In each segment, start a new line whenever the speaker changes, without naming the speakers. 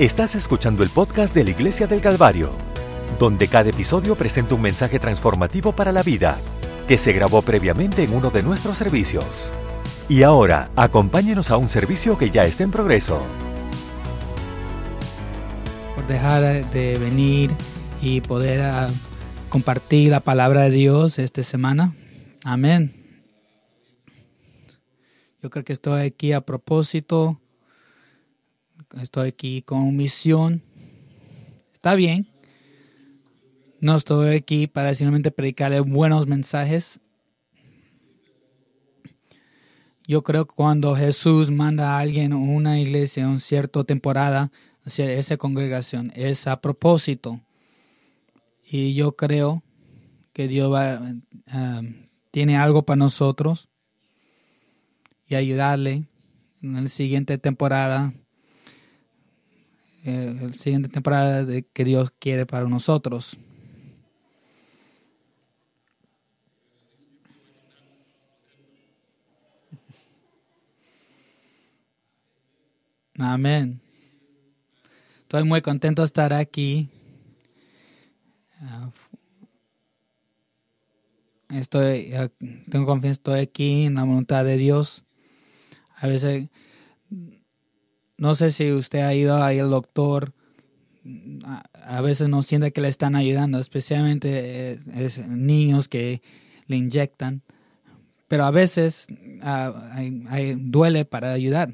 Estás escuchando el podcast de la Iglesia del Calvario, donde cada episodio presenta un mensaje transformativo para la vida que se grabó previamente en uno de nuestros servicios. Y ahora, acompáñenos a un servicio que ya está en progreso.
Por dejar de venir y poder uh, compartir la palabra de Dios esta semana. Amén. Yo creo que estoy aquí a propósito. Estoy aquí con misión. Está bien. No estoy aquí para simplemente predicarle buenos mensajes. Yo creo que cuando Jesús manda a alguien a una iglesia en una cierta temporada, hacia esa congregación, es a propósito. Y yo creo que Dios va, uh, tiene algo para nosotros y ayudarle en la siguiente temporada, eh, la siguiente temporada de que Dios quiere para nosotros. Amén. Estoy muy contento de estar aquí. Estoy, uh, tengo confianza, estoy aquí en la voluntad de Dios. A veces, no sé si usted ha ido ahí al doctor, a, veces no siente que le están ayudando, especialmente eh, es niños que le inyectan, pero a veces hay, duele para ayudar.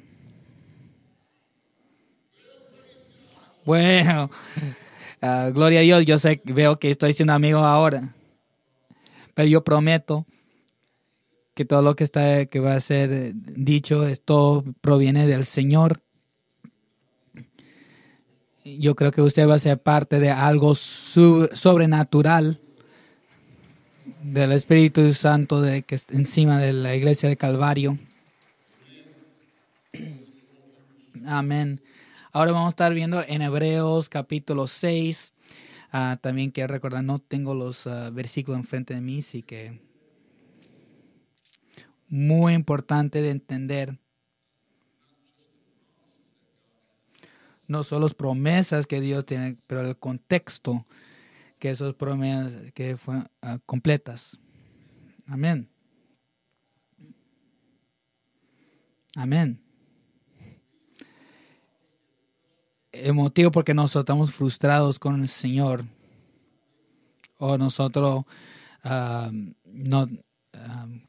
Bueno, uh, gloria a Dios, yo sé, veo que estoy siendo amigo ahora. Pero yo prometo que todo lo que está que va a ser dicho, esto proviene del Señor. Yo creo que usted va a ser parte de algo sobrenatural del Espíritu Santo de que está encima de la iglesia de Calvario. Amén. Ahora vamos a estar viendo en Hebreos capítulo 6. Uh, también quiero recordar, no tengo los uh, versículos enfrente de mí, así que muy importante de entender. No solo las promesas que Dios tiene, pero el contexto que esas promesas que fueron uh, completas. Amén. Amén. el motivo porque nosotros estamos frustrados con el Señor o nosotros uh, no uh,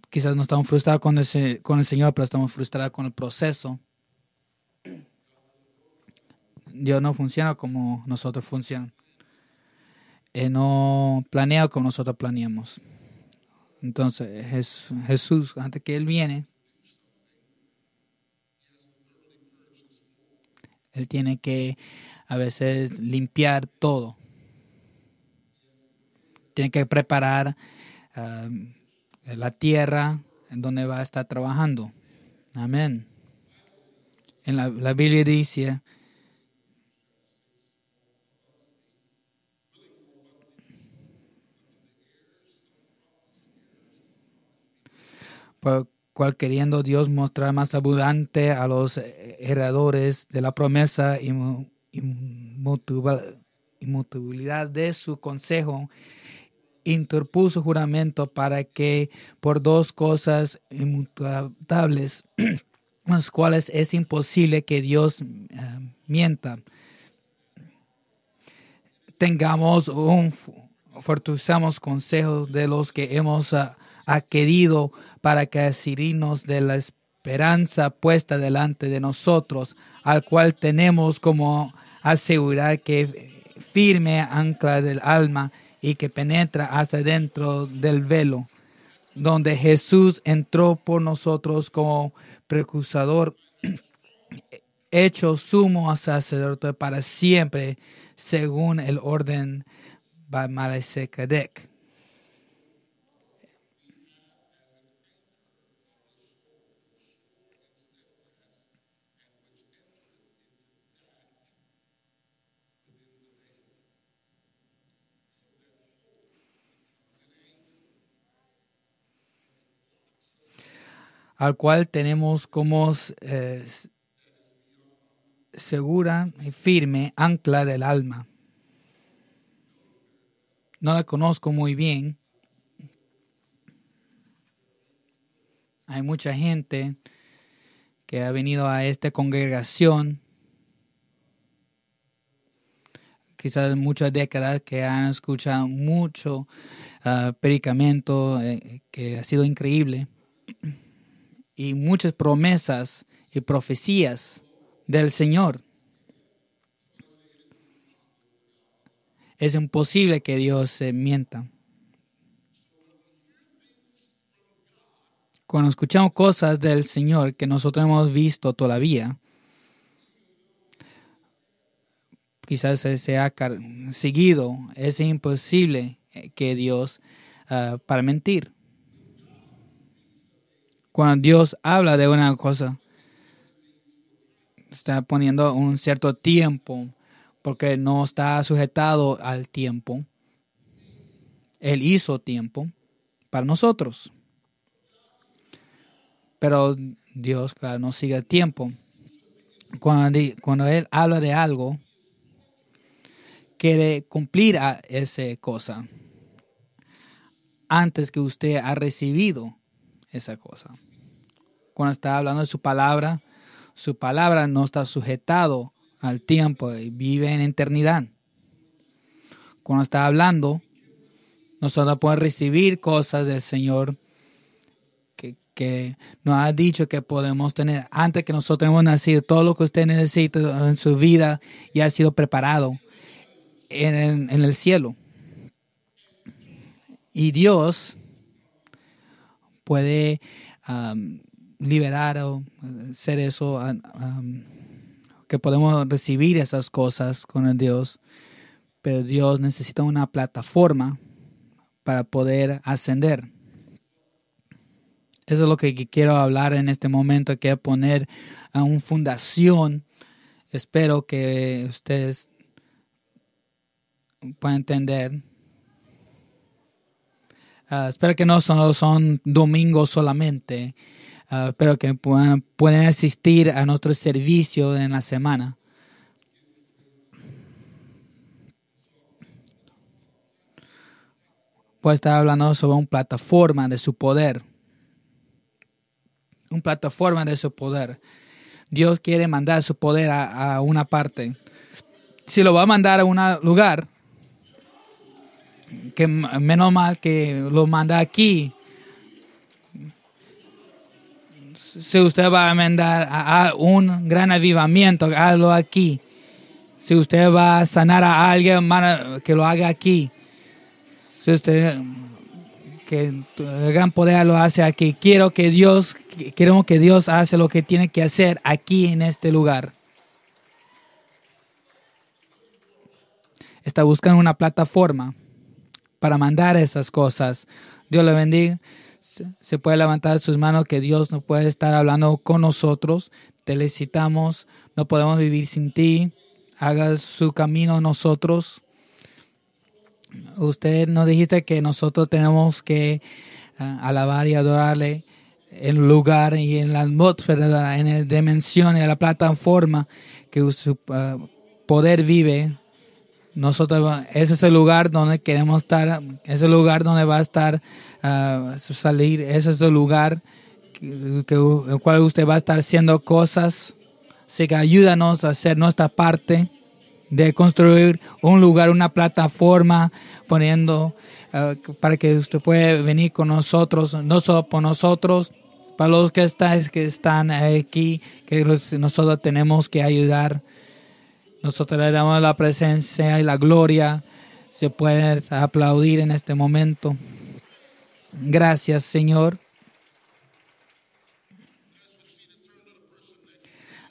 quizás no estamos frustrados con el, con el Señor pero estamos frustrados con el proceso Dios no funciona como nosotros funcionamos Él no planea como nosotros planeamos entonces Jesús antes que Él viene Él tiene que a veces limpiar todo. Tiene que preparar uh, la tierra en donde va a estar trabajando. Amén. En la, la Biblia dice, por, cual queriendo Dios mostrar más abundante a los heredores de la promesa y inmutabilidad de su consejo, interpuso juramento para que por dos cosas inmutables, las cuales es imposible que Dios uh, mienta, tengamos un fortalecemos consejo de los que hemos uh, adquirido para que asirnos de la esperanza puesta delante de nosotros, al cual tenemos como asegurar que firme ancla del alma y que penetra hasta dentro del velo, donde Jesús entró por nosotros como precusador, hecho sumo sacerdote para siempre, según el orden de al cual tenemos como eh, segura y firme ancla del alma. No la conozco muy bien. Hay mucha gente que ha venido a esta congregación, quizás muchas décadas que han escuchado mucho uh, predicamento eh, que ha sido increíble y muchas promesas y profecías del Señor. Es imposible que Dios se mienta. Cuando escuchamos cosas del Señor que nosotros hemos visto todavía, quizás se ha seguido, es imposible que Dios uh, para mentir. Cuando Dios habla de una cosa, está poniendo un cierto tiempo porque no está sujetado al tiempo. Él hizo tiempo para nosotros. Pero Dios, claro, no sigue el tiempo. Cuando, cuando Él habla de algo, quiere cumplir a esa cosa antes que usted ha recibido esa cosa. Cuando está hablando de su palabra, su palabra no está sujetado al tiempo y vive en eternidad. Cuando está hablando, nosotros podemos recibir cosas del Señor que, nos ha dicho que podemos tener antes que nosotros hemos nacido. Todo lo que usted necesita en su vida ya ha sido preparado en, el cielo. Y Dios puede um, liberar o ser eso, que podemos recibir esas cosas con el Dios, pero Dios necesita una plataforma para poder ascender. Eso es lo que quiero hablar en este momento, que poner a una fundación. Espero que ustedes puedan entender. Ah, espero que no son, son domingos solamente, Ah, pero que puedan, pueden asistir a nuestro servicio en la semana. Voy a estar hablando sobre una plataforma de su poder. Una plataforma de su poder. Dios quiere mandar su poder a, a una parte. Si lo va a mandar a un lugar, que menos mal que lo manda aquí, si usted va a mandar a, un gran avivamiento, hágalo aquí. Si usted va a sanar a alguien, que lo haga aquí. Si usted que el gran poder lo hace aquí. Quiero que Dios, queremos que Dios hace lo que tiene que hacer aquí en este lugar. Está buscando una plataforma para mandar esas cosas. Dios le bendiga se puede levantar sus manos que Dios no puede estar hablando con nosotros. Te necesitamos, no podemos vivir sin ti. Haga su camino nosotros. Usted nos dijiste que nosotros tenemos que ah, alabar y adorarle en lugar y en la atmósfera, en la dimensión en la plataforma que su ah, poder vive nosotros, ese es el lugar donde queremos estar, ese es el lugar donde va a estar, uh, salir, ese es el lugar que, que, el cual usted va a estar haciendo cosas. Así que ayúdanos a hacer nuestra parte de construir un lugar, una plataforma, poniendo uh, para que usted pueda venir con nosotros, no solo por nosotros, para los que, están, que están aquí, que nosotros tenemos que ayudar. Nosotros le damos la presencia y la gloria. Se puede aplaudir en este momento. Gracias, Señor.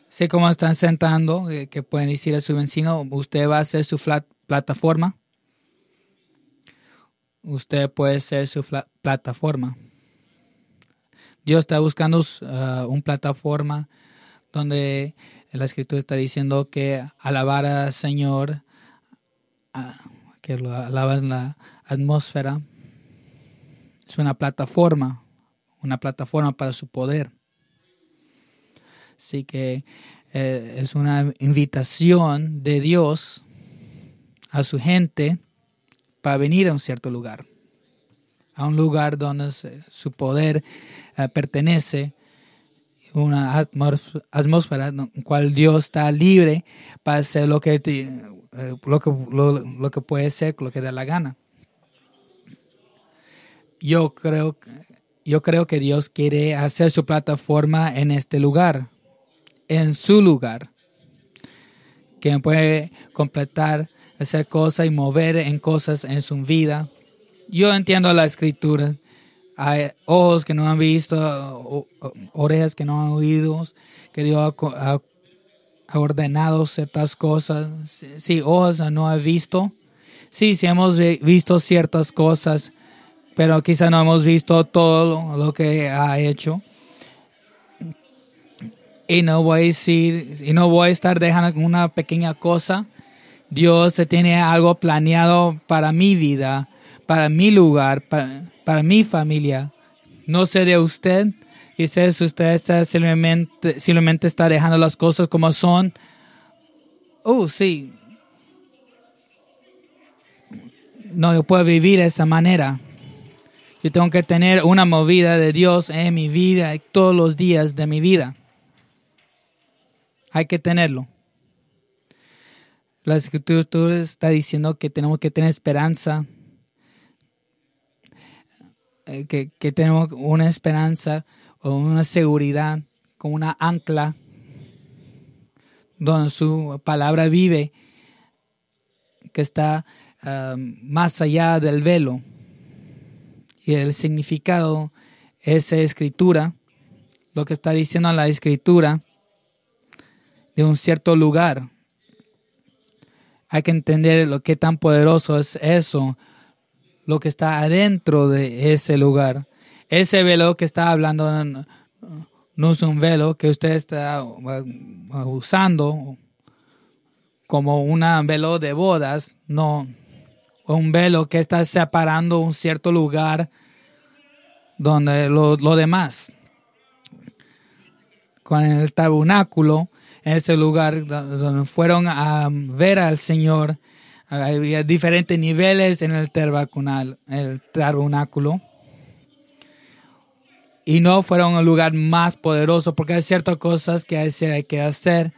Sé cómo están sentando, eh, que pueden decir a su vecino, usted va a ser su plataforma. Usted puede ser su plataforma. Dios está buscando uh, una plataforma donde la escritura está diciendo que alabar al Señor, que lo alaba en la atmósfera, es una plataforma, una plataforma para su poder. Así que eh, es una invitación de Dios a su gente para venir a un cierto lugar, a un lugar donde su poder eh, pertenece, una atmósfera en la cual Dios está libre para hacer lo que, eh, lo que, lo, que puede ser, lo que da la gana. Yo creo, yo creo que Dios quiere hacer su plataforma en este lugar, en su lugar, que puede completar, hacer cosas y mover en cosas en su vida. Yo entiendo la escritura. Hay ojos que no han visto, orejas que no han oído, que Dios ha, ordenado ciertas cosas. Sí, ojos no han visto. Sí, sí hemos visto ciertas cosas, pero quizá no hemos visto todo lo que ha hecho. Y no voy a decir, y no voy a estar dejando una pequeña cosa. Dios tiene algo planeado para mi vida, para mi lugar, para, mi familia. No sé de usted. Quizás usted está simplemente, simplemente está dejando las cosas como son. Oh, sí. No, yo puedo vivir de esa manera. Yo tengo que tener una movida de Dios en mi vida todos los días de mi vida. Hay que tenerlo. La escritura está diciendo que tenemos que tener esperanza, eh, que, tenemos una esperanza o una seguridad con una ancla donde su palabra vive, que está um, más allá del velo. Y el significado es escritura, lo que está diciendo la escritura, de un cierto lugar. Hay que entender lo que tan poderoso es eso, lo que está adentro de ese lugar. Ese velo que está hablando no es un velo que usted está usando como un velo de bodas, no, un velo que está separando un cierto lugar donde lo, lo demás. Con el tabernáculo ese lugar donde fueron a ver al Señor. Había diferentes niveles en el tabernáculo. Y no fueron un lugar más poderoso porque hay ciertas cosas que hay, que hacer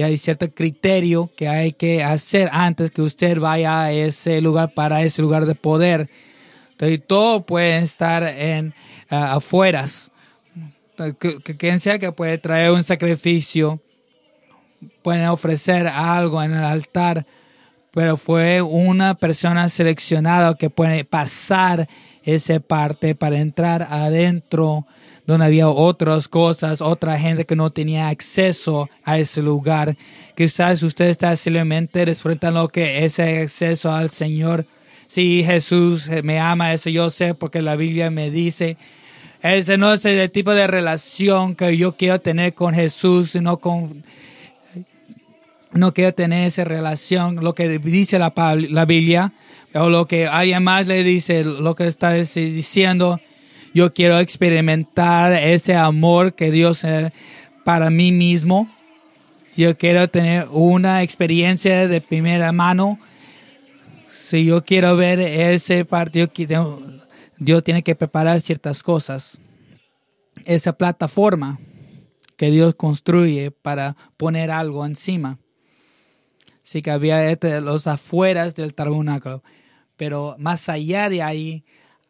y hay cierto criterio que hay que hacer antes que usted vaya a ese lugar para ese lugar de poder. Entonces, todo puede estar en uh, afueras. quien sea que puede traer un sacrificio pueden ofrecer algo en el altar, pero fue una persona seleccionada que puede pasar esa parte para entrar adentro donde había otras cosas, otra gente que no tenía acceso a ese lugar. Quizás usted está simplemente disfrutando que ese acceso al Señor. Si Jesús me ama, eso yo sé porque la Biblia me dice. Ese no es el tipo de relación que yo quiero tener con Jesús, sino con no quiero tener esa relación, lo que dice la, la Biblia, o lo que alguien más le dice, lo que está diciendo. Yo quiero experimentar ese amor que Dios eh, para mí mismo. Yo quiero tener una experiencia de primera mano. Si yo quiero ver ese partido, Dios tiene que preparar ciertas cosas. Esa plataforma que Dios construye para poner algo encima. Sí que había este, los afueras del tabernáculo, pero más allá de ahí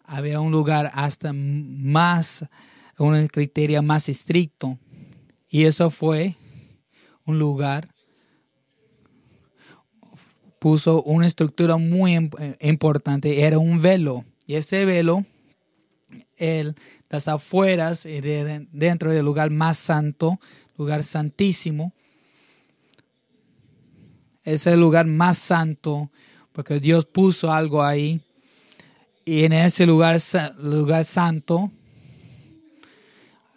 había un lugar hasta más, un criterio más estricto. Y eso fue un lugar, puso una estructura muy importante, era un velo. Y ese velo, el, las afueras, de, dentro del lugar más santo, lugar santísimo, es el lugar más santo, porque Dios puso algo ahí. Y en ese lugar, lugar santo,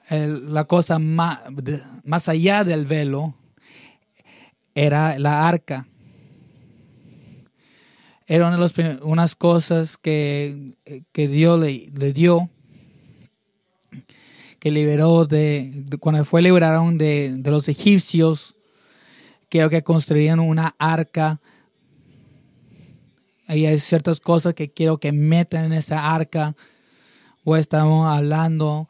la cosa más, más, allá del velo era la arca. Era una de las unas cosas que, que Dios le, le dio que liberó de, cuando fue liberaron de, de los egipcios, quiero que construyeron una arca. Ahí hay ciertas cosas que quiero que metan en esa arca. O estamos hablando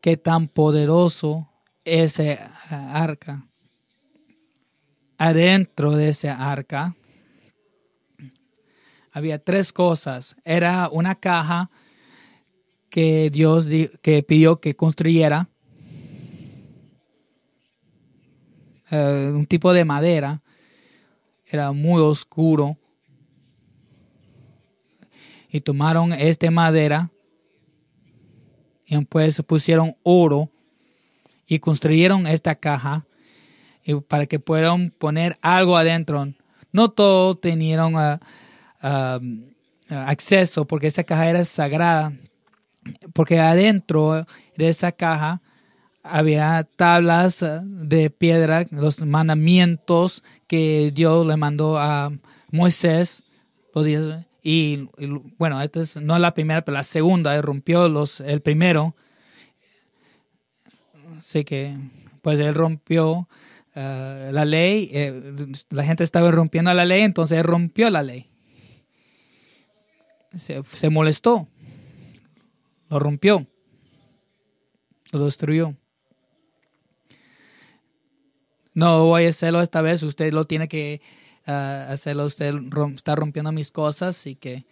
qué tan poderoso es esa arca. Adentro de esa arca había tres cosas. Era una caja que Dios que pidió que construyera. Eh, un tipo de madera. Era muy oscuro. Y tomaron esta madera y pues pusieron oro y construyeron esta caja y para que puedan poner algo adentro. No todos tenían ah, ah, acceso porque esa caja era sagrada, porque adentro de esa caja había tablas ah, de piedra, los mandamientos que Dios le mandó a Moisés, y, bueno, esta es no la primera, pero la segunda, rompió los, el primero. Así que, pues él rompió ah, la ley, eh, la gente estaba rompiendo la ley, entonces él rompió la ley. Se, se molestó, lo rompió, lo destruyó. No voy a hacerlo esta vez, usted lo tiene que hacerlo. Usted está rompiendo mis cosas y que,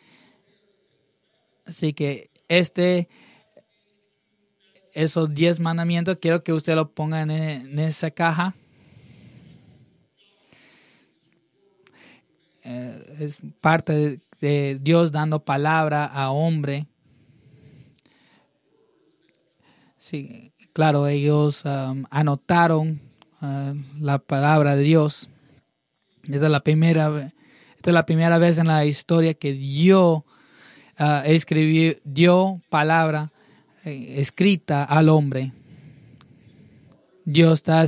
así que este, esos diez mandamientos, quiero que usted lo ponga en, esa caja. Eh, es parte de, Dios dando palabra a hombre. Sí, claro, ellos um, anotaron uh, la palabra de Dios. Esta es la primera, esta es la primera vez en la historia que Dios uh, escribió, dio palabra eh, escrita al hombre. Dios está,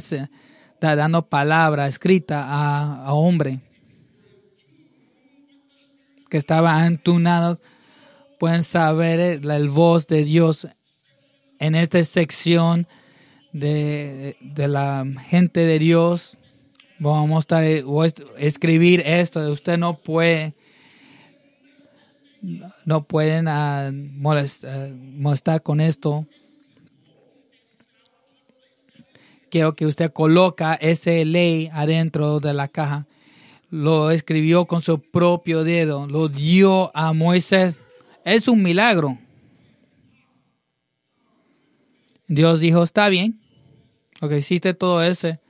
dando palabra escrita a, a, hombre que estaba entunado. Pueden saber el, voz de Dios en esta sección de, de la gente de Dios Vamos a escribir esto. Usted no puede, no pueden uh, molestar, con esto. Quiero que usted coloca esa ley adentro de la caja. Lo escribió con su propio dedo. Lo dio a Moisés. Es un milagro. Dios dijo, está bien. Ok, hiciste todo ese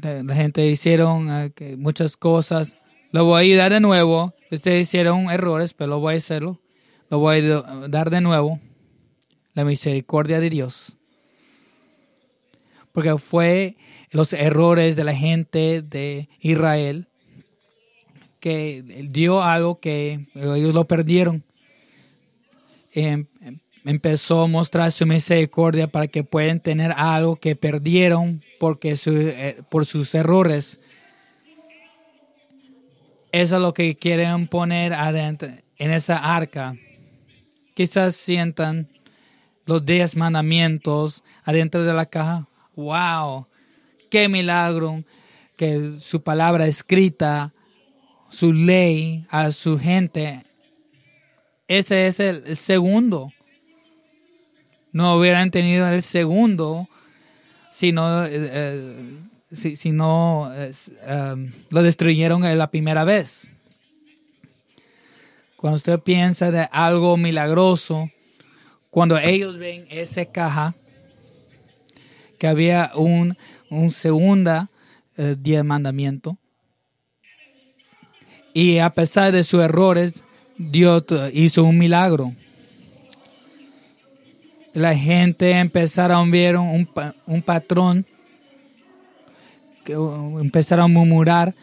la, gente hicieron ah, muchas cosas. Lo voy a ayudar de nuevo. Ustedes hicieron errores, pero lo voy a hacerlo. Lo voy a dar de nuevo. La misericordia de Dios. Porque fue los errores de la gente de Israel que dio algo que ellos lo perdieron. Em, empezó a mostrar su misericordia para que puedan tener algo que perdieron porque eh, por sus errores. Eso es lo que quieren poner adentro, en esa arca. Quizás sientan los diez mandamientos adentro de la caja. ¡Wow! ¡Qué milagro! Que su palabra escrita, su ley a su gente. Ese es el segundo no hubieran tenido el segundo si no, eh, eh, si, no um, lo destruyeron la primera vez. Cuando usted piensa de algo milagroso, cuando ellos ven esa caja, que había un, un segunda eh, día mandamiento, y a pesar de sus errores, Dios hizo un milagro la gente empezaron a ver un, un patrón, que empezaron a murmurar,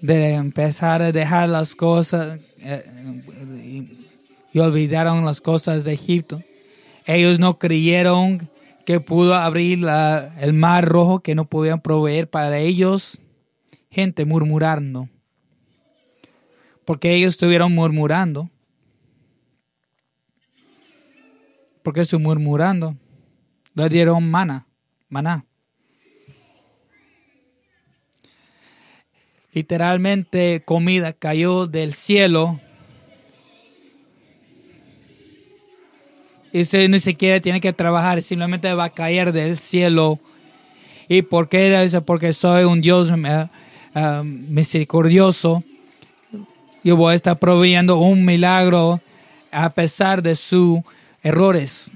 de empezar a dejar las cosas eh, y, olvidaron las cosas de Egipto. Ellos no creyeron que pudo abrir el mar rojo que no podían proveer para ellos. Gente murmurando. Porque ellos estuvieron murmurando ¿Por qué estoy murmurando? Le dieron mana, maná. Literalmente comida cayó del cielo. Y usted ni siquiera tiene que trabajar, simplemente va a caer del cielo. ¿Y por qué era eso? Porque soy un Dios uh, uh, misericordioso. Yo voy a estar proveyendo un milagro a pesar de sus errores.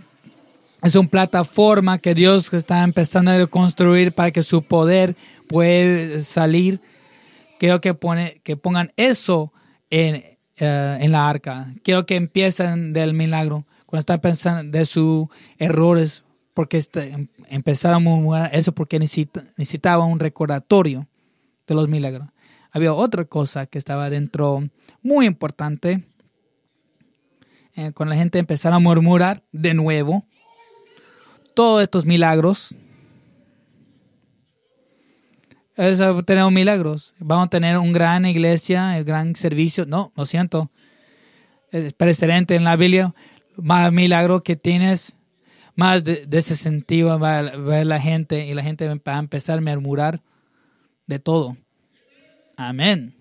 Es una plataforma que Dios está empezando a construir para que su poder pueda salir quiero que, pone, que pongan eso en, eh, en la arca. Quiero que empiecen del milagro. Cuando están pensando de sus errores, porque este, em, empezaron a murmurar eso porque necesita, necesitaba un recordatorio de los milagros. Había otra cosa que estaba dentro muy importante. Eh, cuando la gente empezara a murmurar de nuevo, todos estos milagros tenemos milagros. Vamos a tener una gran iglesia, un gran servicio. No, lo siento. Es precedente en la Biblia. Más milagros que tienes, más de, ese sentido va a ver la gente y la gente va a empezar a murmurar de todo. Amén.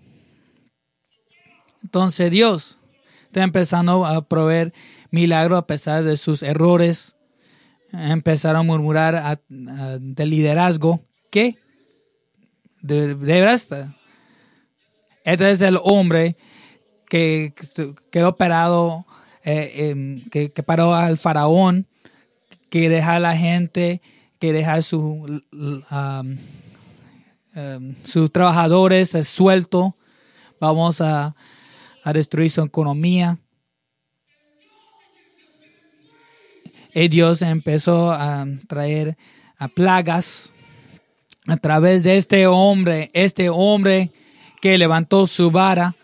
Entonces Dios empezando a proveer milagros a pesar de sus errores. Empezaron a murmurar de liderazgo. ¿Qué? de, de Este es el hombre que quedó parado, eh, em, que, paró al faraón, que deja a la gente, que deja su, em, sus trabajadores sueltos. Vamos a, a destruir su economía. Y Dios empezó a traer a plagas a través de este hombre, este hombre que levantó su vara,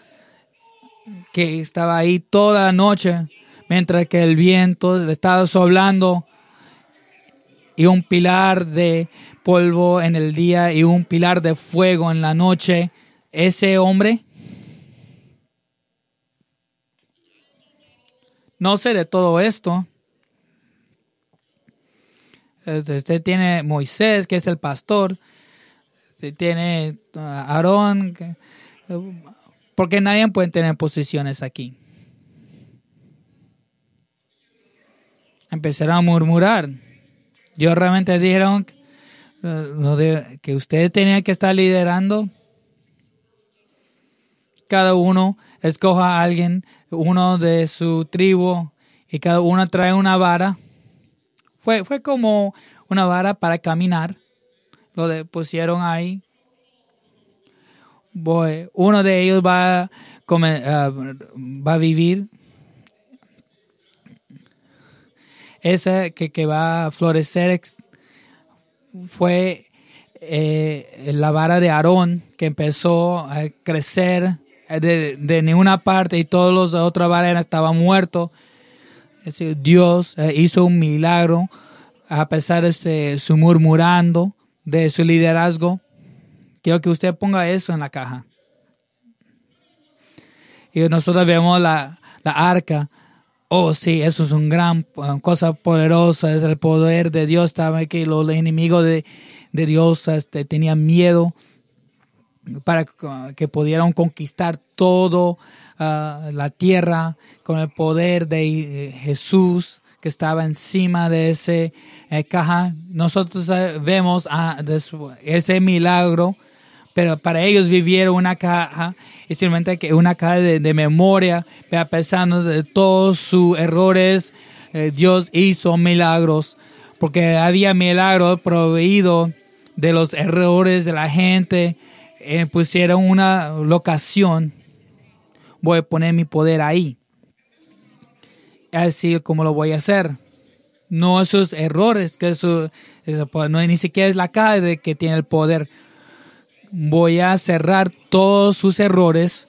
que estaba ahí toda la noche, mientras que el viento estaba soplando y un pilar de polvo en el día y un pilar de fuego en la noche. Ese hombre, no sé de todo esto. Usted tiene Moisés, que es el pastor, tiene Aarón, porque nadie puede tener posiciones aquí. Empezaron a murmurar. Yo realmente dijeron que ustedes tenían que estar liderando. Cada uno escoja a alguien, uno de su tribu, y cada uno trae una vara. Fue, fue como una vara para caminar lo pusieron ahí. uno de ellos va, a ah, va vivir. Ese que, que va a florecer fue eh, la vara de Aarón que empezó a crecer de, de ninguna parte y todos los de otra vara estaban muertos. Dios eh, hizo un milagro a pesar de su murmurando de su liderazgo. Quiero que usted ponga eso en la caja. Y nosotros vemos la, la arca. Oh, sí, eso es una gran uh, cosa poderosa. Es el poder de Dios. Estaba aquí los enemigos de, de Dios este, tenían miedo para que pudieran conquistar todo uh, la tierra con el poder de eh, Jesús que estaba encima de ese eh, caja. Nosotros eh, vemos ah, ese milagro, pero para ellos vivieron una caja, y simplemente una caja de, memoria, a pesar de todos sus errores, Dios hizo milagros, porque había milagros proveídos de los errores de la gente, pusieron una locación, voy a poner mi poder ahí así como lo voy a hacer. No esos errores, que eso, no ni siquiera es la calle que tiene el poder. Voy a cerrar todos sus errores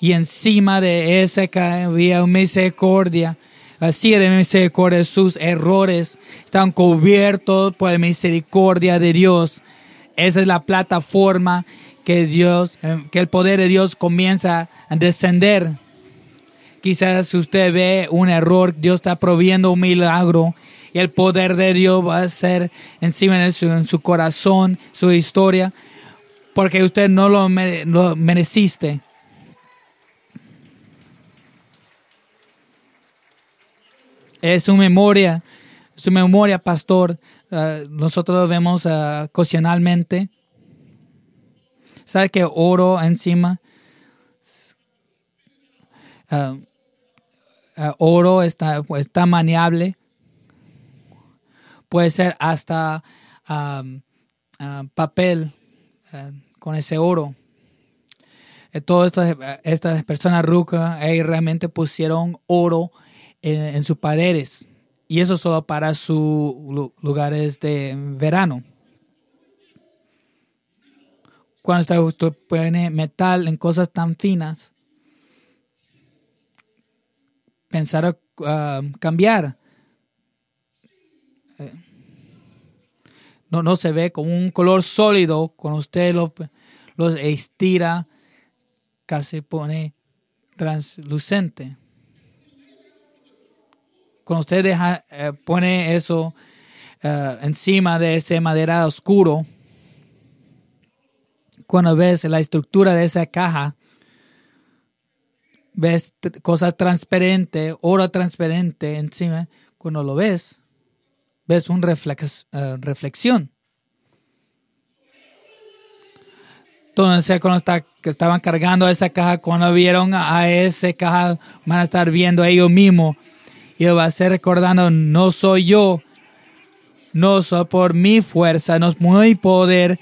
y encima de ese había misericordia. Así de misericordia, sus errores están cubiertos por la misericordia de Dios. Esa es la plataforma que Dios, que el poder de Dios comienza a descender Quizás usted ve un error, Dios está proviendo un milagro y el poder de Dios va a ser encima de su, en su corazón, su historia, porque usted no lo, mere, lo mereciste. Es su memoria, su memoria, pastor. Uh, nosotros lo vemos uh, ocasionalmente. ¿Sabe que oro encima? Uh, oro está, está maniable. Puede ser hasta um, papel con ese oro. Eh, todas estas, estas personas rucas realmente pusieron oro en, en sus paredes. Y eso solo para sus lugares de verano. Cuando usted pone metal en cosas tan finas, pensar uh, cambiar. Eh, no, no se ve como un color sólido cuando usted lo, lo estira, casi pone translucente. Cuando usted deja, eh, pone eso uh, encima de ese madera oscuro, cuando ves la estructura de esa caja, ves cosas transparentes, oro transparente encima, cuando lo ves, ves una reflex, uh, reflexión. Entonces, cuando está, que estaban cargando esa caja, cuando vieron a esa caja, van a estar viendo ellos mismos. Y va a ser recordando, no soy yo, no soy por mi fuerza, no es mi poder,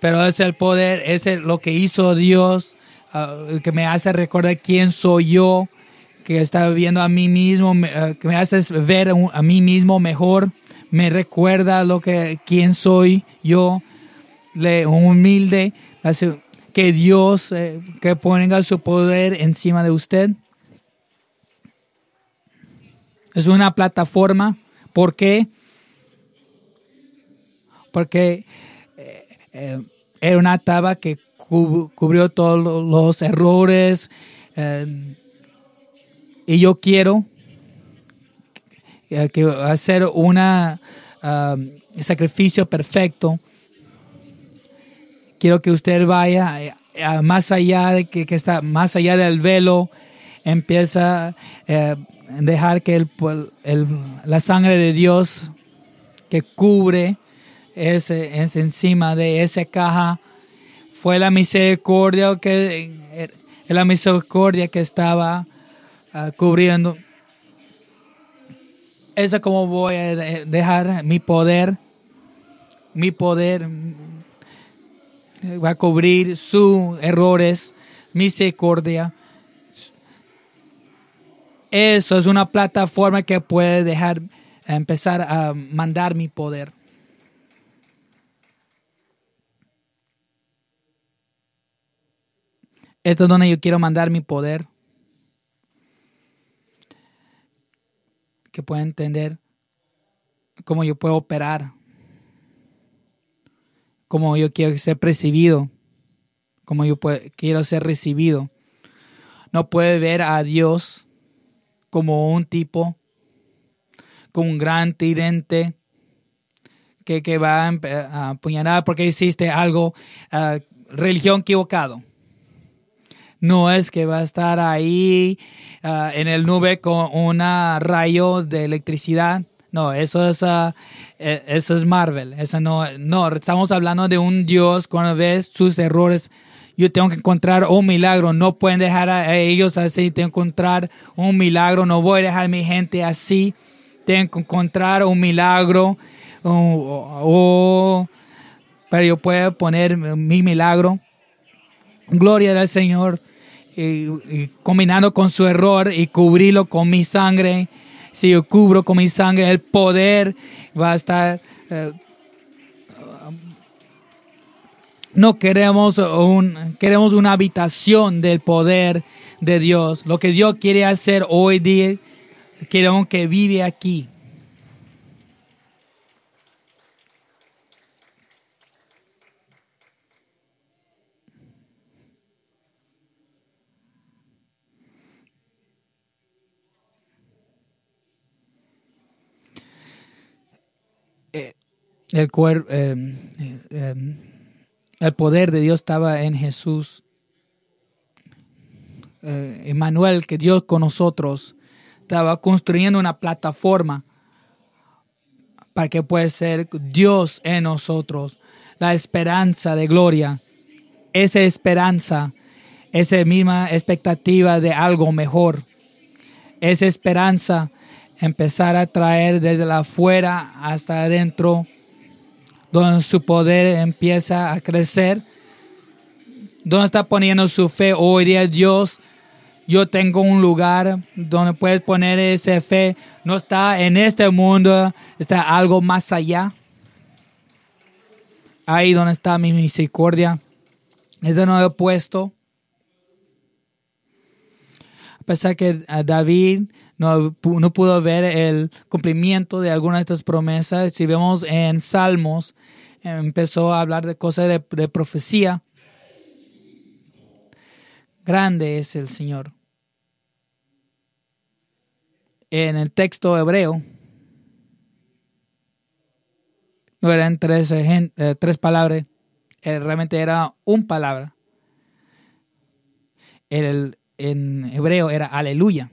pero es el poder, es lo que hizo Dios, uh, que me hace recordar quién soy yo, que está viendo a mí mismo, uh, que me hace ver a mí mismo mejor, me recuerda lo que quién soy yo le humilde, que Dios eh, que ponga su poder encima de usted. Es una plataforma. ¿Por qué? Porque eh, era una tabla que cubrió todos los errores. Eh, y yo quiero que hacer un uh, sacrificio perfecto quiero que usted vaya eh, más allá de que, está más allá del velo, empieza a dejar que el, el, la sangre de Dios que cubre ese, ese, encima de esa caja fue la misericordia que la misericordia que estaba uh, cubriendo. Eso como voy a dejar mi poder, mi poder, va a cubrir sus errores, misericordia. Eso es una plataforma que puede dejar empezar a mandar mi poder. Esto es donde yo quiero mandar mi poder. Que pueda entender cómo yo puedo operar como yo quiero ser percibido, como yo quiero ser recibido. No puede ver a Dios como un tipo, como un gran tirante que, que va a apuñalar porque hiciste algo, uh, religión equivocado. No es que va a estar ahí uh, en el nube con un rayo de electricidad no, eso es, uh, eso es Marvel. Eso no, no, estamos hablando de un Dios cuando ves sus errores. Yo tengo que encontrar un milagro. No pueden dejar a ellos así. Tengo que encontrar un milagro. No voy a dejar a mi gente así. Tengo que encontrar un milagro. Pero yo puedo poner mi milagro. Gloria al Señor. Y, combinando con su error y cubrirlo con mi sangre si yo cubro con mi sangre, el poder va a estar... Eh, no queremos, un, queremos una habitación del poder de Dios. Lo que Dios quiere hacer hoy día, queremos que vive aquí. Eh, eh, el poder de Dios estaba en Jesús. Eh, Emmanuel, que Dios con nosotros, estaba construyendo una plataforma para que pueda ser Dios en nosotros, la esperanza de gloria, esa esperanza, esa misma expectativa de algo mejor, esa esperanza empezar a traer desde la afuera hasta adentro, donde su poder empieza a crecer, donde está poniendo su fe hoy día Dios. Yo tengo un lugar donde puedes poner esa fe. No está en este mundo, está algo más allá. Ahí donde está mi misericordia. Es de nuevo puesto. A pesar que a David no, no pudo ver el cumplimiento de algunas de estas promesas, si vemos en Salmos, empezó a hablar de cosas de, de profecía. Grande es el Señor. En el texto hebreo, no eran tres, eh, tres palabras, eh, realmente era un palabra. El, en hebreo era aleluya.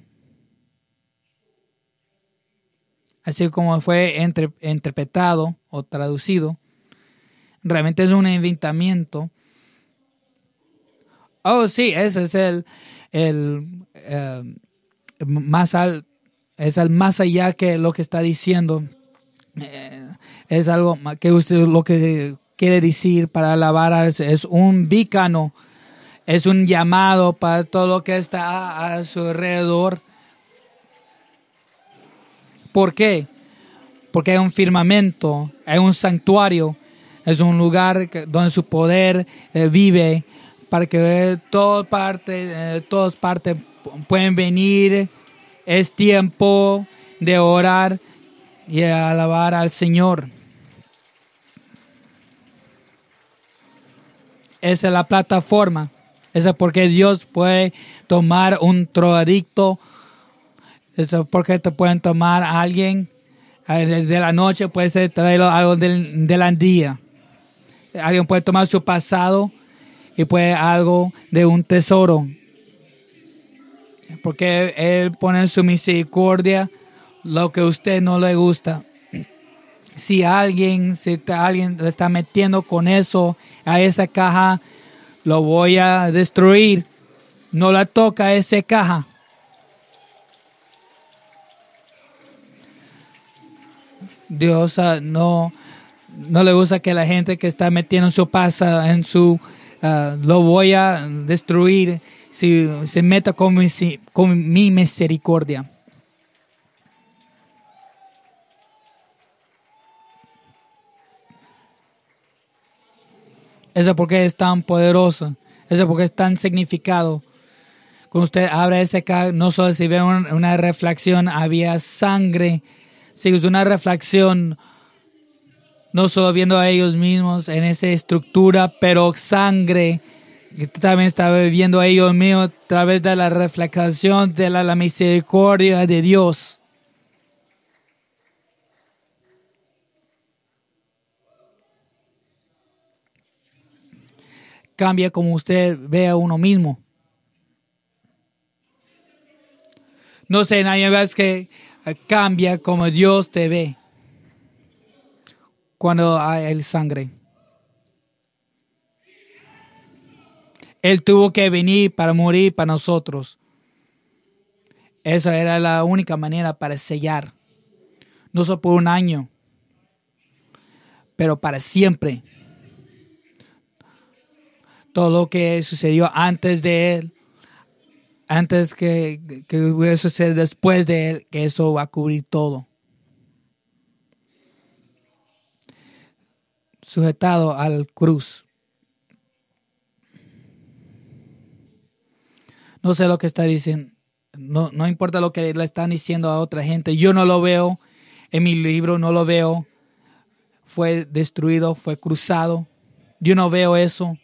Así como fue entre- interpretado o traducido, realmente es un inventamiento. Oh, sí, ese es el, el eh, más al, es el más allá que lo que está diciendo. Eh, es algo que usted lo que quiere decir para alabar es, es un bícano, es un llamado para todo lo que está a su alrededor. ¿Por qué? Porque hay un firmamento, hay un santuario, es un lugar donde su poder eh, vive para que todas partes, eh, todas partes pu- pueden venir. Es tiempo de orar y alabar al Señor. Esa es la plataforma. Esa es porque Dios puede tomar un drogadicto. Eso es porque te pueden tomar a alguien eh, de la noche, puede ser traerlo algo del, del día. Alguien puede tomar su pasado y puede algo de un tesoro. Porque Él pone en su misericordia lo que a usted no le gusta. Si alguien, si alguien le está metiendo con eso a esa caja, lo voy a destruir. No la toca esa caja. Dios ah, no, no le gusta que la gente que está metiendo su pasa en su ah, lo voy a destruir si se meta con mi, con mi misericordia. Eso porque es tan poderoso. Eso porque es tan significado. Cuando usted abre ese ca no solo si ve un- una reflexión, había sangre. Si es una reflexión, no solo viendo a ellos mismos en esa estructura, pero sangre que también estaba viendo a ellos mismos a través de la reflexión de la, misericordia de Dios. Cambia como usted ve a uno mismo. No sé, nadie vez que cambia como Dios te ve cuando hay sangre. Él tuvo que venir para morir para nosotros. Esa era la única manera para sellar. No solo por un año, pero para siempre. Todo lo que sucedió antes de Él, antes que, que sucedido después de Él, que eso va a cubrir todo. Sujetado al cruz. No sé lo que está diciendo. No, no importa lo que le están diciendo a otra gente. Yo no lo veo. En mi libro no lo veo. Fue destruido, fue cruzado. Yo no veo eso.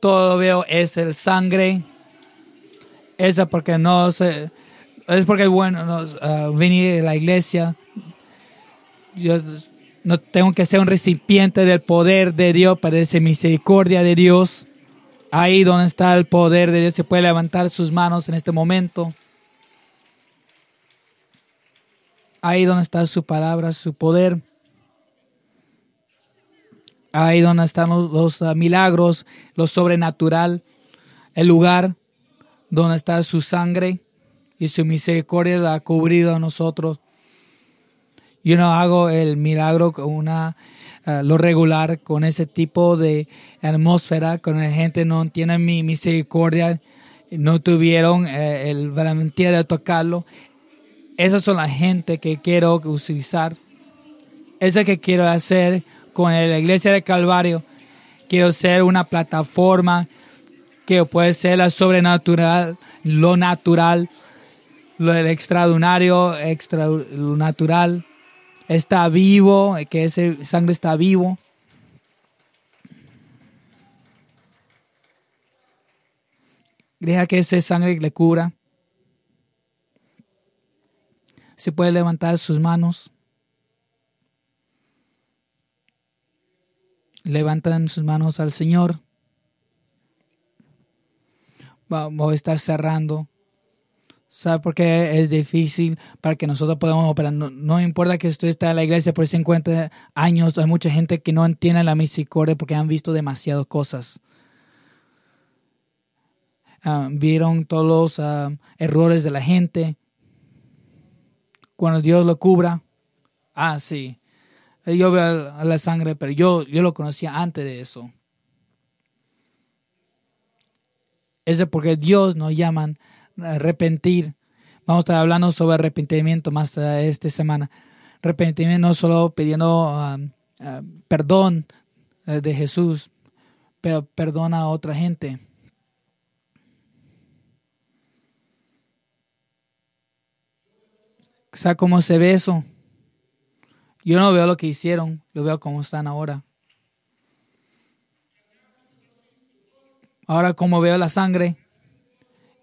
Todo lo veo es el sangre. Esa porque no se. Es porque bueno nos, ah, venir a la iglesia. Yo No tengo que ser un recipiente del poder de Dios, para esa misericordia de Dios. Ahí donde está el poder de Dios, se puede levantar sus manos en este momento. Ahí donde está su palabra, su poder. Ahí donde están los, ah, milagros, lo sobrenatural. El lugar donde está su sangre y su misericordia ha cubrido a nosotros. Yo no hago el milagro con una, ah, lo regular, con ese tipo de atmósfera, con la gente no tiene mi misericordia, no tuvieron eh, el valentía de tocarlo. Esas son la gente que quiero utilizar. Esa que quiero hacer con la iglesia de Calvario. Quiero ser una plataforma que puede ser la sobrenatural, lo natural, lo extraordinario, extra natural. Está vivo, que ese sangre está vivo. Deja que ese sangre le cura se puede levantar sus manos. Levantan sus manos al Señor. Vamos a estar cerrando. ¿Sabe por qué es difícil para que nosotros podamos operar? No, importa que usted esté en la iglesia por 50 años, hay mucha gente que no entiende la misericordia porque han visto demasiadas cosas. Ah, vieron todos los ah, errores de la gente, cuando Dios lo cubra. Ah, sí. Yo veo la sangre, pero yo, yo lo conocía antes de eso. Es porque Dios nos llama a arrepentir. Vamos a estar hablando sobre arrepentimiento más esta semana. Arrepentimiento no solo pidiendo um, uh, perdón uh, de Jesús, pero perdona a otra gente. ¿Sabe cómo se ve eso? Yo no veo lo que hicieron, yo veo cómo están ahora. Ahora como veo la sangre,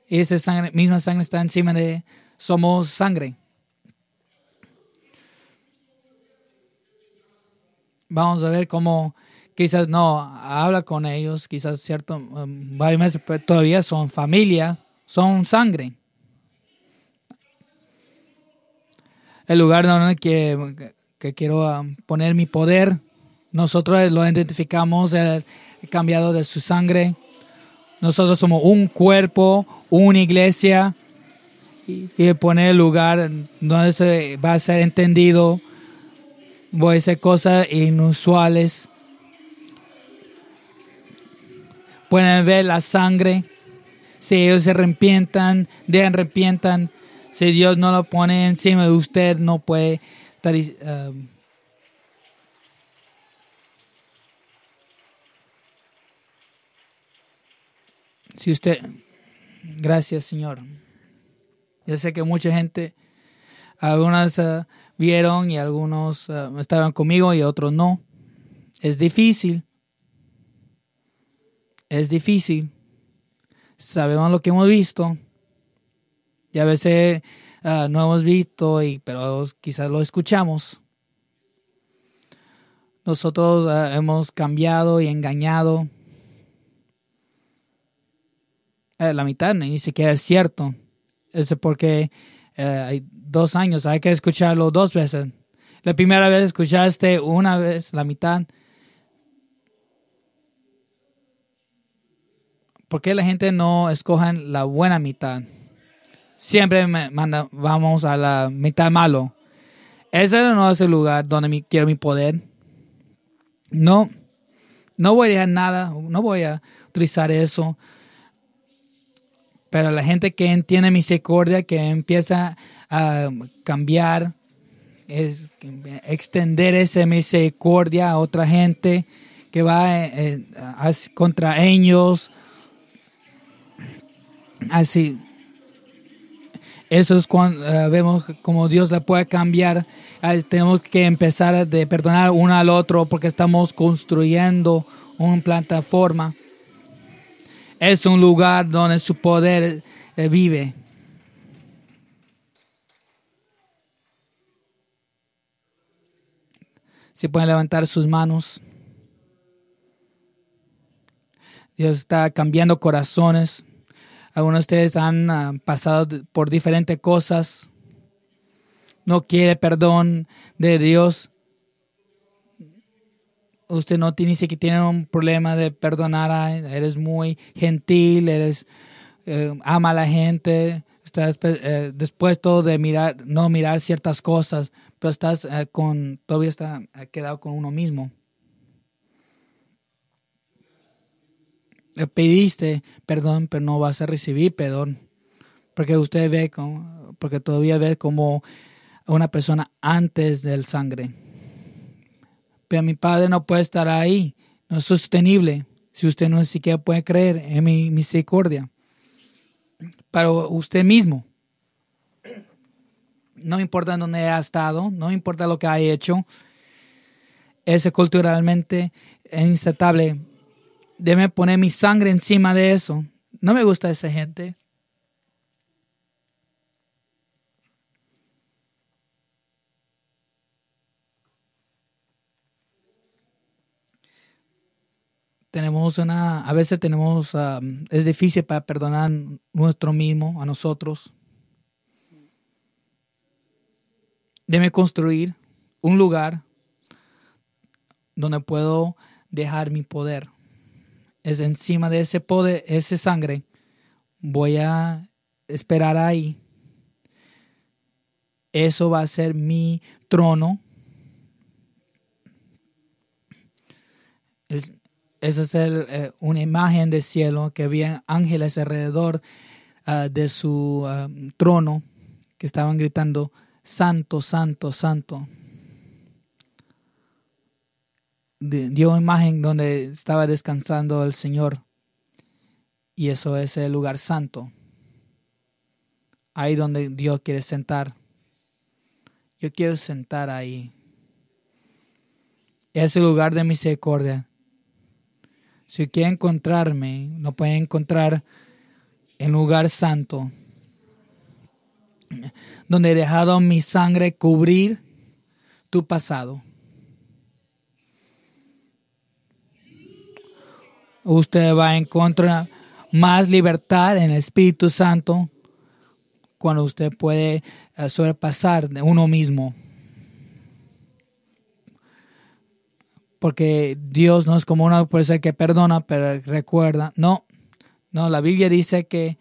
esa misma sangre está encima de, somos sangre. Vamos a ver cómo, quizás no, habla con ellos, quizás cierto, um, varios meses, pero todavía son familia, son sangre. el lugar donde que, que quiero ah, poner mi poder. Nosotros lo identificamos, el, cambiado de su sangre. Nosotros somos un cuerpo, una iglesia, y, poner el lugar donde se va a ser entendido. Voy a hacer cosas inusuales. Pueden ver la sangre. Si ellos se arrepientan, de arrepientan, si Dios no lo pone encima de usted, no puede estar... Um, si usted... Gracias, Señor. Yo sé que mucha gente, algunas uh, vieron y algunos uh, estaban conmigo y otros no. Es difícil. Es difícil. Sabemos lo que hemos visto. Y a veces ah, no hemos visto, y, pero quizás lo escuchamos. Nosotros ah, hemos cambiado y engañado. Eh, la mitad ni siquiera es cierto. Es porque eh, hay dos años, hay que escucharlo dos veces. La primera vez escuchaste una vez la mitad. ¿Por qué la gente no escoge la buena mitad? siempre me manda, vamos a la mitad malo. Ese no es el lugar donde quiero mi poder. No, no voy a dejar nada, no voy a utilizar eso. Pero la gente que entiende misericordia, que empieza a cambiar, es, extender esa misericordia a otra gente, que va eh, eh, contra ellos, así eso es cuando eh, vemos como Dios la puede cambiar. tenemos que empezar a perdonar uno al otro porque estamos construyendo una plataforma. Es un lugar donde su poder eh, vive. Si pueden levantar sus manos. Dios está cambiando corazones. Algunos de ustedes han uh, pasado por diferentes cosas. No quiere perdón de Dios. Usted no tiene, siquiera tiene un problema de perdonar. Eres muy gentil, eres eh, ama a la gente, estás eh, dispuesto de mirar, no mirar ciertas cosas, pero estás eh, con, todavía está quedado con uno mismo. Le pediste perdón, pero no vas a recibir perdón, porque usted ve, como, porque todavía ve como una persona antes del sangre. Pero mi padre no puede estar ahí, no es sostenible si usted no siquiera puede creer en mi misericordia para usted mismo. No importa dónde ha estado, no importa lo que ha hecho, es culturalmente inaceptable. Debe poner mi sangre encima de eso. No me gusta esa gente. Tenemos una, a veces tenemos, um, es difícil para perdonar nuestro mismo, a nosotros. Debe construir un lugar donde puedo dejar mi poder. Es encima de ese poder, ese sangre, voy a esperar ahí. Eso va a ser mi trono. Esa es eh, una imagen del cielo que había ángeles alrededor ah, de su ah, trono que estaban gritando, Santo, Santo, Santo. Dio imagen donde estaba descansando el Señor. Y eso es el lugar santo. Ahí donde Dios quiere sentar. Yo quiero sentar ahí. Es el lugar de misericordia si quiere encontrarme, lo puede encontrar en lugar santo, donde he dejado mi sangre cubrir tu pasado. Usted va a encontrar más libertad en el Espíritu Santo cuando usted puede eh, sobrepasar de uno mismo. Porque Dios no es como una persona que perdona, pero recuerda. No, no, la Biblia dice que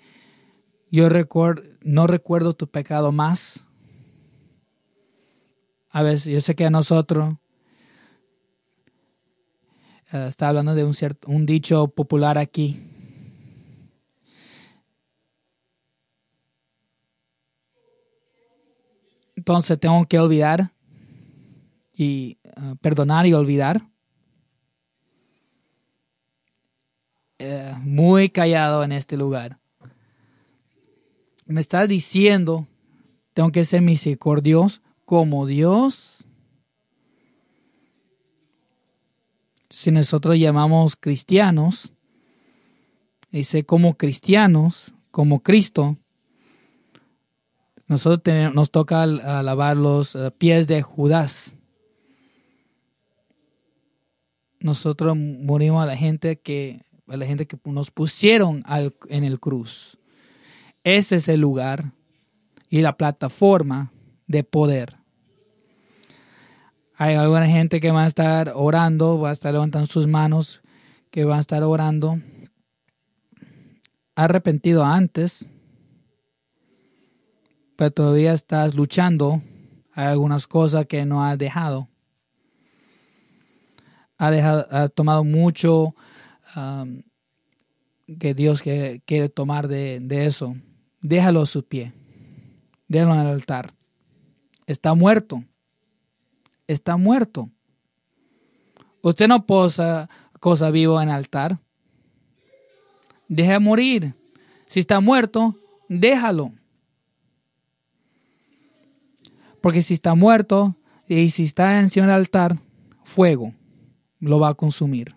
yo recuerdo, no recuerdo tu pecado más. A veces, yo sé que a nosotros uh, está hablando de un cierto, un dicho popular aquí. Entonces tengo que olvidar y uh, perdonar y olvidar. Eh, muy callado en este lugar. Me está diciendo, tengo que ser misericordioso como Dios. Si nosotros llamamos cristianos, dice como cristianos, como Cristo, nosotros nos toca lavar los eh, pies de Judas. Nosotros morimos a la gente que a la gente que nos pusieron en el cruz. Ese es el lugar y la plataforma de poder. Hay alguna gente que va a estar orando, va a estar levantando sus manos, que va a estar orando. Arrepentido antes, pero todavía estás luchando. Hay algunas cosas que no has dejado. Ha, dejado, ha tomado mucho que Dios quiere, tomar de, eso. Déjalo a su pie. Déjalo en el altar. Está muerto. Está muerto. Usted no posa cosa viva en altar. Deja morir. Si está muerto, déjalo. Porque si está muerto y si está encima del altar, fuego lo va a consumir.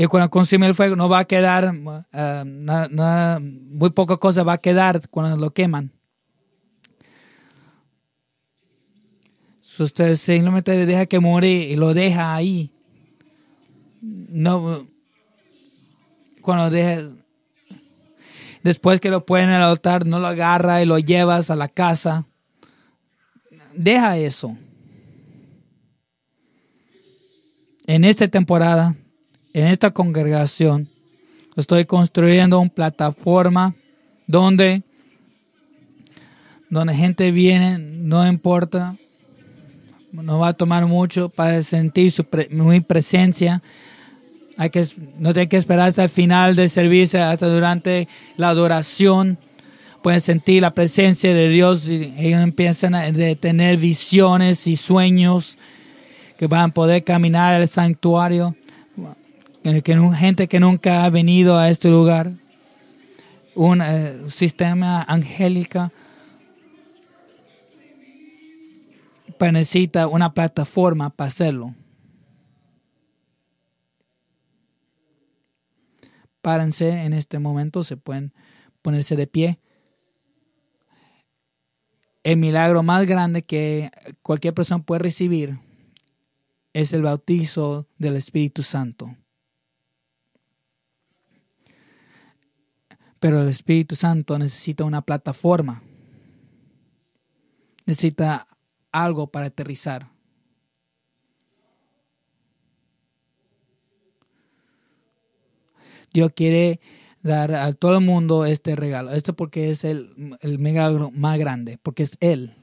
Y cuando consume el fuego no va a quedar, uh, muy poca cosa va a quedar cuando lo queman. Si usted simplemente deja que muere y lo deja ahí, no, cuando deja, después que lo ponen en altar, no lo agarra y lo llevas a la casa, deja eso. En esta temporada, en esta congregación, estoy construyendo una plataforma donde, donde gente viene, no importa, no va a tomar mucho para sentir su mi presencia. Hay que, no tiene que esperar hasta el final del servicio, hasta durante la adoración. Pueden sentir la presencia de Dios y ellos empiezan a tener visiones y sueños que van a poder caminar al santuario. Que, gente que nunca ha venido a este lugar. Un eh, sistema angélica pues necesita una plataforma para hacerlo. Párense en este momento, se pueden ponerse de pie. El milagro más grande que cualquier persona puede recibir es el bautizo del Espíritu Santo. Pero el Espíritu Santo necesita una plataforma. Necesita algo para aterrizar. Dios quiere dar a todo el mundo este regalo. Esto porque es el, el milagro más grande, porque es Él.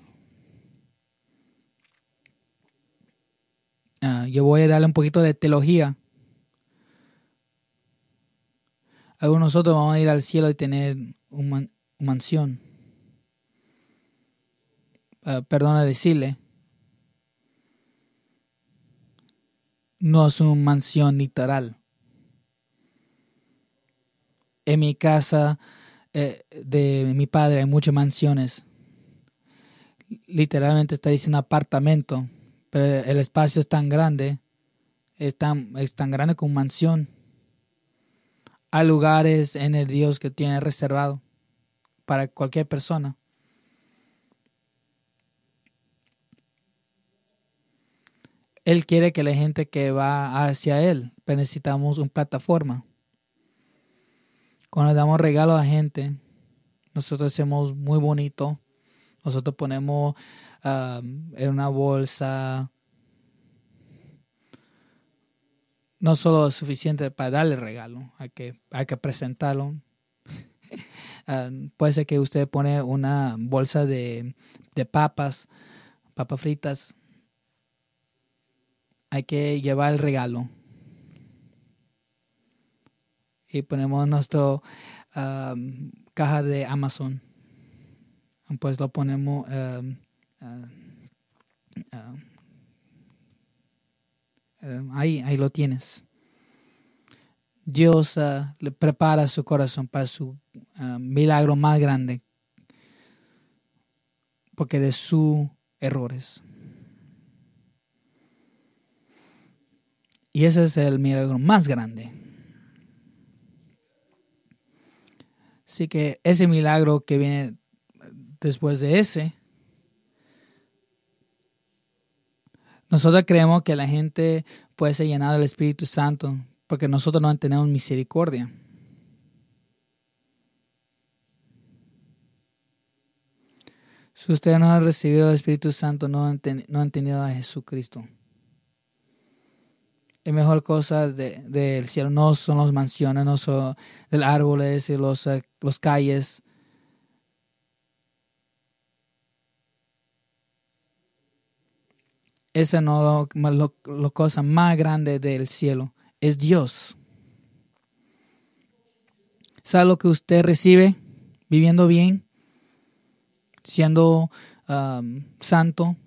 Ah, yo voy a darle un poquito de teología. Algunos nosotros vamos a ir al cielo y tener una mansión. Uh, perdona decirle. No es una mansión literal. En mi casa eh, de mi padre hay muchas mansiones. Literalmente está diciendo apartamento pero el espacio es tan grande, es tan, es tan grande como mansión. Hay lugares en el Dios que tiene reservado para cualquier persona. Él quiere que la gente que va hacia Él, pero necesitamos una plataforma. Cuando damos regalos a gente, nosotros hacemos muy bonito. Nosotros ponemos en una bolsa. No solo es suficiente para darle regalo, hay que, hay que presentarlo. puede ser que usted pone una bolsa de, de papas, papas fritas. Hay que llevar el regalo. Y ponemos nuestra caja de Amazon. Pues lo ponemos Ah, ah, ah, ahí, ahí lo tienes. Dios le prepara su corazón para su milagro más grande porque de sus errores. Y ese es el milagro más grande. Así que ese milagro que viene después de ese Nosotros creemos que la gente puede ser llenada del Espíritu Santo porque nosotros no tenemos misericordia. Si ustedes no han recibido el Espíritu Santo, no han, no han tenido a Jesucristo. La mejor cosa del cielo no son las mansiones, no son los árboles y los, eh, los calles. Esa no es la cosa más grande del cielo, es Dios. ¿Sabe lo que usted recibe viviendo bien, siendo um, santo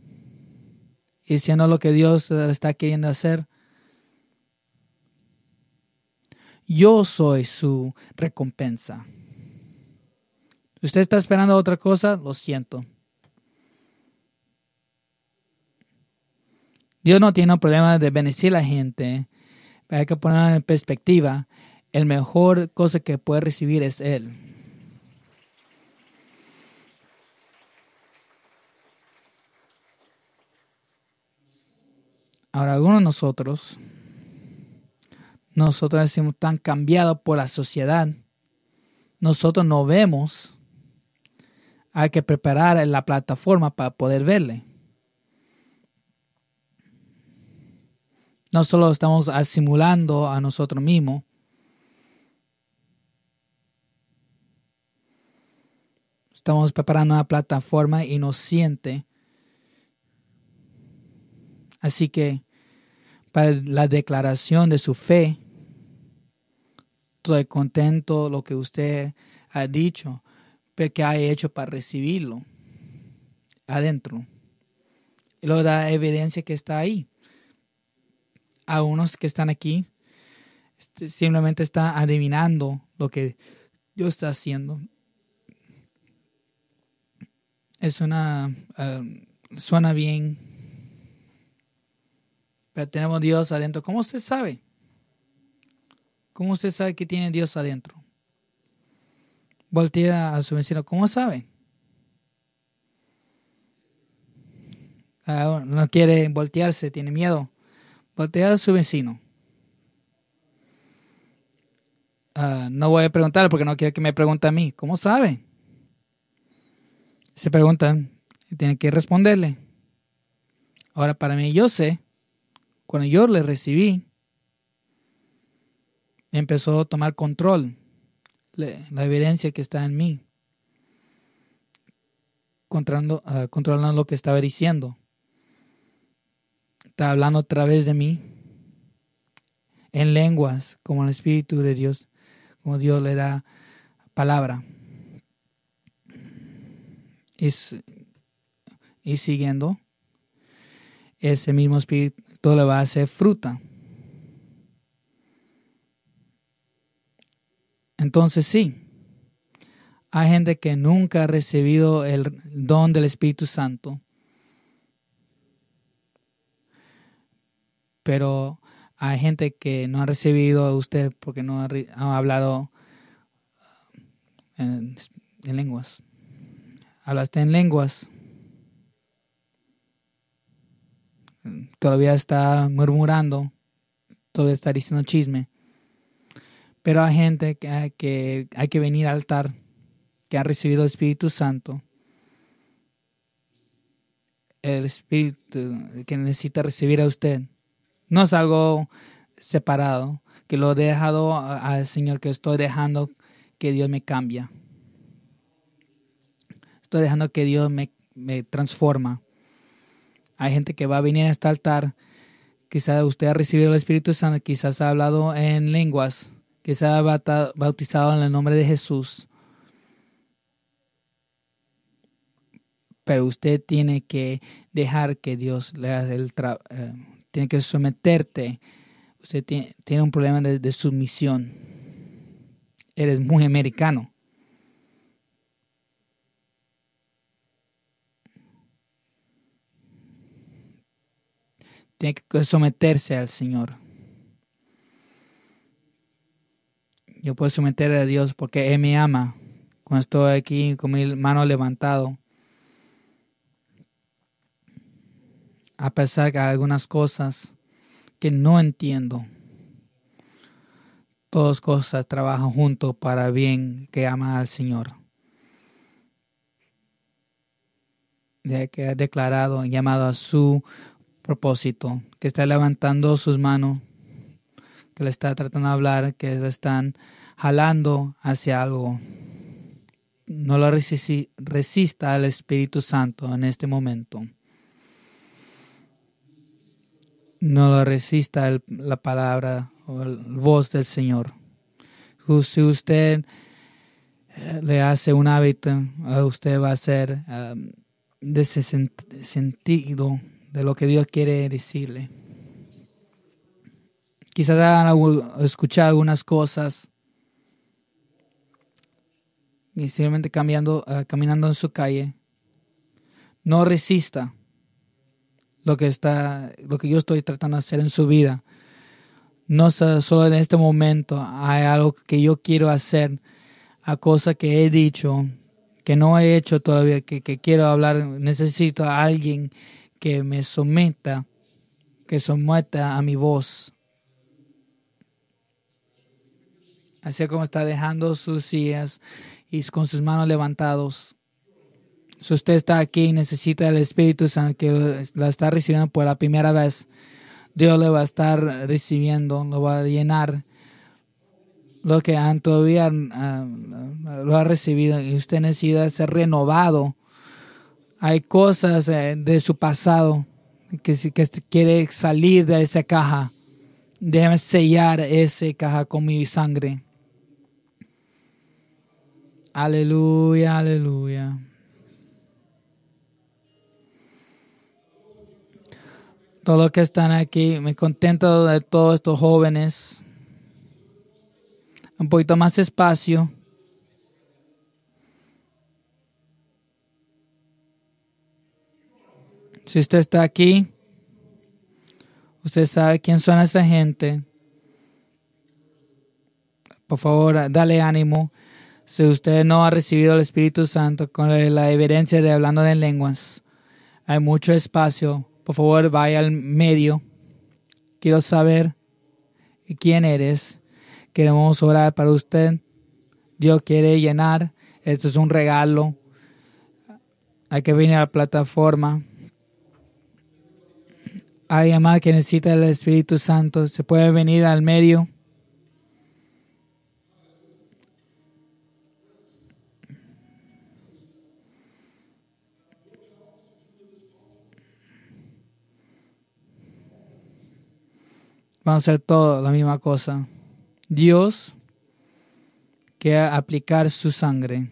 y siendo lo que Dios está queriendo hacer? Yo soy su recompensa. ¿Usted está esperando otra cosa? Lo siento. Dios no tiene problema de bendecir a la gente. Hay que ponerlo en perspectiva. El mejor cosa que puede recibir es Él. Ahora, algunos de nosotros, nosotros estamos tan cambiados por la sociedad, nosotros no vemos, hay que preparar la plataforma para poder verle. No solo estamos asimulando a nosotros mismos, estamos preparando una plataforma inocente. Así que para la declaración de su fe, estoy contento lo que usted ha dicho, pero que ha hecho para recibirlo adentro. Y lo da evidencia que está ahí a unos que están aquí este, simplemente está adivinando lo que Dios está haciendo. Es una um, suena bien, pero tenemos Dios adentro. ¿Cómo usted sabe? ¿Cómo usted sabe que tiene Dios adentro? Voltea a su vecino. ¿Cómo sabe? Ah, no quiere voltearse, tiene miedo. A su vecino. Ah, no voy a preguntarle porque no quiero que me pregunte a mí. ¿Cómo sabe? Se preguntan y tienen que responderle. Ahora, para mí, yo sé, cuando yo le recibí, empezó a tomar control, la evidencia que está en mí, ah, controlando lo que estaba diciendo está hablando a través de mí en lenguas, como el Espíritu de Dios, como Dios le da palabra. Y, y siguiendo, ese mismo Espíritu le va a hacer fruta. Entonces sí, hay gente que nunca ha recibido el don del Espíritu Santo pero hay gente que no ha recibido a usted porque no ha, hablado uh, en, lenguas. Hablaste en lenguas. Todavía está murmurando, todavía está diciendo chisme. Pero hay gente que, que hay que venir al altar, que ha recibido el Espíritu Santo el Espíritu que necesita recibir a usted no es algo separado, que lo he dejado al Señor, que estoy dejando que Dios me cambia. Estoy dejando que Dios me, me transforma. Hay gente que va a venir a este altar. Quizás usted ha recibido el Espíritu Santo, quizás ha hablado en lenguas, quizás ha bautizado en el nombre de Jesús. Pero usted tiene que dejar que Dios le haga el trabajo. Eh, tiene que someterte. Usted tiene, un problema de, de sumisión. Eres muy americano. Tiene que someterse al Señor. Yo puedo someter a Dios porque Él me ama. Cuando estoy aquí con mi mano levantado, a pesar de algunas cosas que no entiendo. Todas cosas trabajan juntos para bien que ama al Señor. Que ha declarado, llamado a su propósito, que está levantando sus manos, que le está tratando de hablar, que le están jalando hacia algo. No lo resista al Espíritu Santo en este momento no lo resista la palabra o la voz del Señor. Si usted eh, le hace un hábito, usted va a ser um, de ese sentido de lo que Dios quiere decirle. Quizás han escuchado algunas cosas y simplemente cambiando, caminando en su calle. No resista lo que está, lo que yo estoy tratando de hacer en su vida. No solo en este momento hay algo que yo quiero hacer, a cosas que he dicho, que no he hecho todavía, que, quiero hablar, necesito a alguien que me someta, que someta a mi voz. Así como está dejando sus sillas y con sus manos levantados. Si usted está aquí y necesita el Espíritu Santo que la está recibiendo por la primera vez, Dios le va a estar recibiendo, lo va a llenar lo que han todavía ah, lo ha recibido y usted necesita ser renovado. Hay cosas eh, de su pasado que, que quiere salir de esa caja. Déjeme sellar esa caja con mi sangre. Aleluya, aleluya. Todos los que están aquí, me contento de todos estos jóvenes. Un poquito más espacio. Si usted está aquí, usted sabe quién son esa gente. Por favor, dale ánimo. Si usted no ha recibido el Espíritu Santo con la evidencia de hablando en lenguas, hay mucho espacio. Por favor, vaya al medio. Quiero saber quién eres. Queremos orar para usted. Dios quiere llenar. Esto es un regalo. Hay que venir a la plataforma. Hay más que necesita el Espíritu Santo. Se puede venir al medio. Vamos a hacer todo la misma cosa. Dios quiere aplicar su sangre.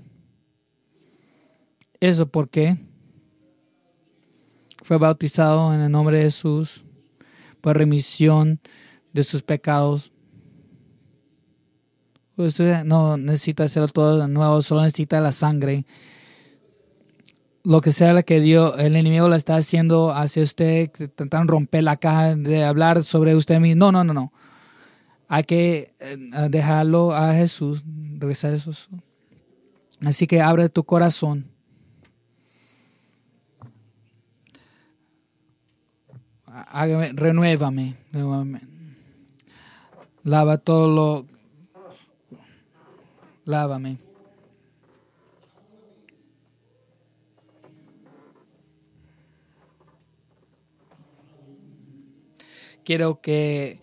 Eso porque fue bautizado en el nombre de Jesús por remisión de sus pecados. Usted no necesita hacerlo todo de nuevo, solo necesita la sangre lo que sea que Dios, el enemigo lo está haciendo hacia usted, intentan romper la caja de hablar sobre usted mismo. No, no, no, no. Hay que eh, dejarlo a Jesús, regresar a Jesús. Así que abre tu corazón. Hágame, renuévame, renuévame. Lava todo lo. Lávame. Quiero que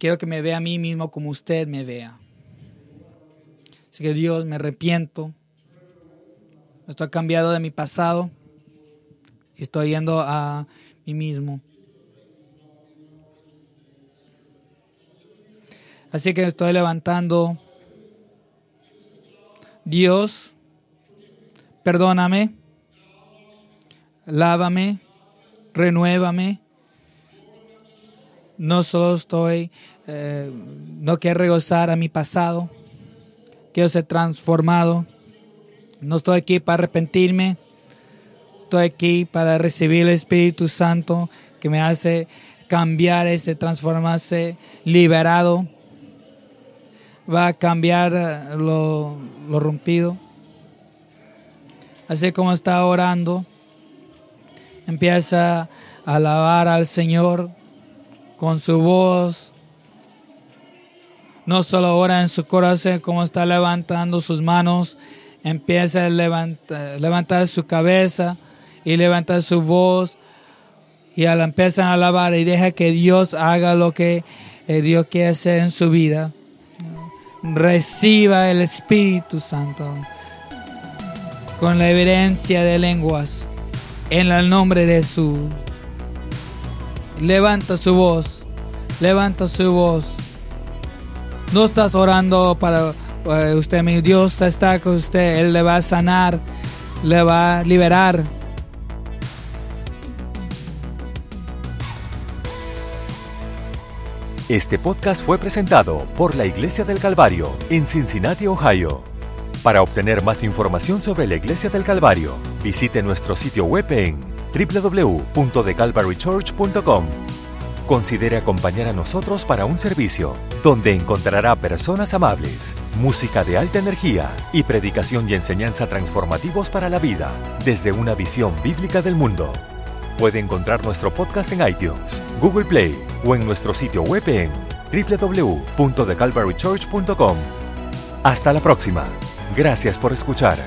quiero que me vea a mí mismo como usted me vea. Así que Dios, me arrepiento. Estoy cambiado de mi pasado y estoy yendo a mí mismo. Así que estoy levantando. Dios, perdóname, lávame, renuévame no solo estoy, eh, no quiero regresar a mi pasado, quiero ser transformado. No estoy aquí para arrepentirme, estoy aquí para recibir el Espíritu Santo que me hace cambiar ese, transformarse, liberado. Va a cambiar eh, lo, lo rompido. Así como está orando, empieza a alabar al Señor con su voz. No solo ora en su corazón, como está levantando sus manos, empieza a levantar, su cabeza y levantar su voz y al empiezan a alabar y deja que Dios haga lo que eh, Dios quiere hacer en su vida. Reciba el Espíritu Santo con la evidencia de lenguas en el nombre de Jesús levanta su voz, levanta su voz. No estás orando para eh, usted, mi Dios está con usted, Él le va a sanar, le va a liberar.
Este podcast fue presentado por la Iglesia del Calvario en Cincinnati, Ohio. Para obtener más información sobre la Iglesia del Calvario, visite nuestro sitio web en www.thecalvarychurch.com. Considere acompañar a nosotros para un servicio donde encontrará personas amables, música de alta energía y predicación y enseñanza transformativos para la vida desde una visión bíblica del mundo. Puede encontrar nuestro podcast en iTunes, Google Play o en nuestro sitio web en www.thecalvarychurch.com. Hasta la próxima. Gracias por escuchar.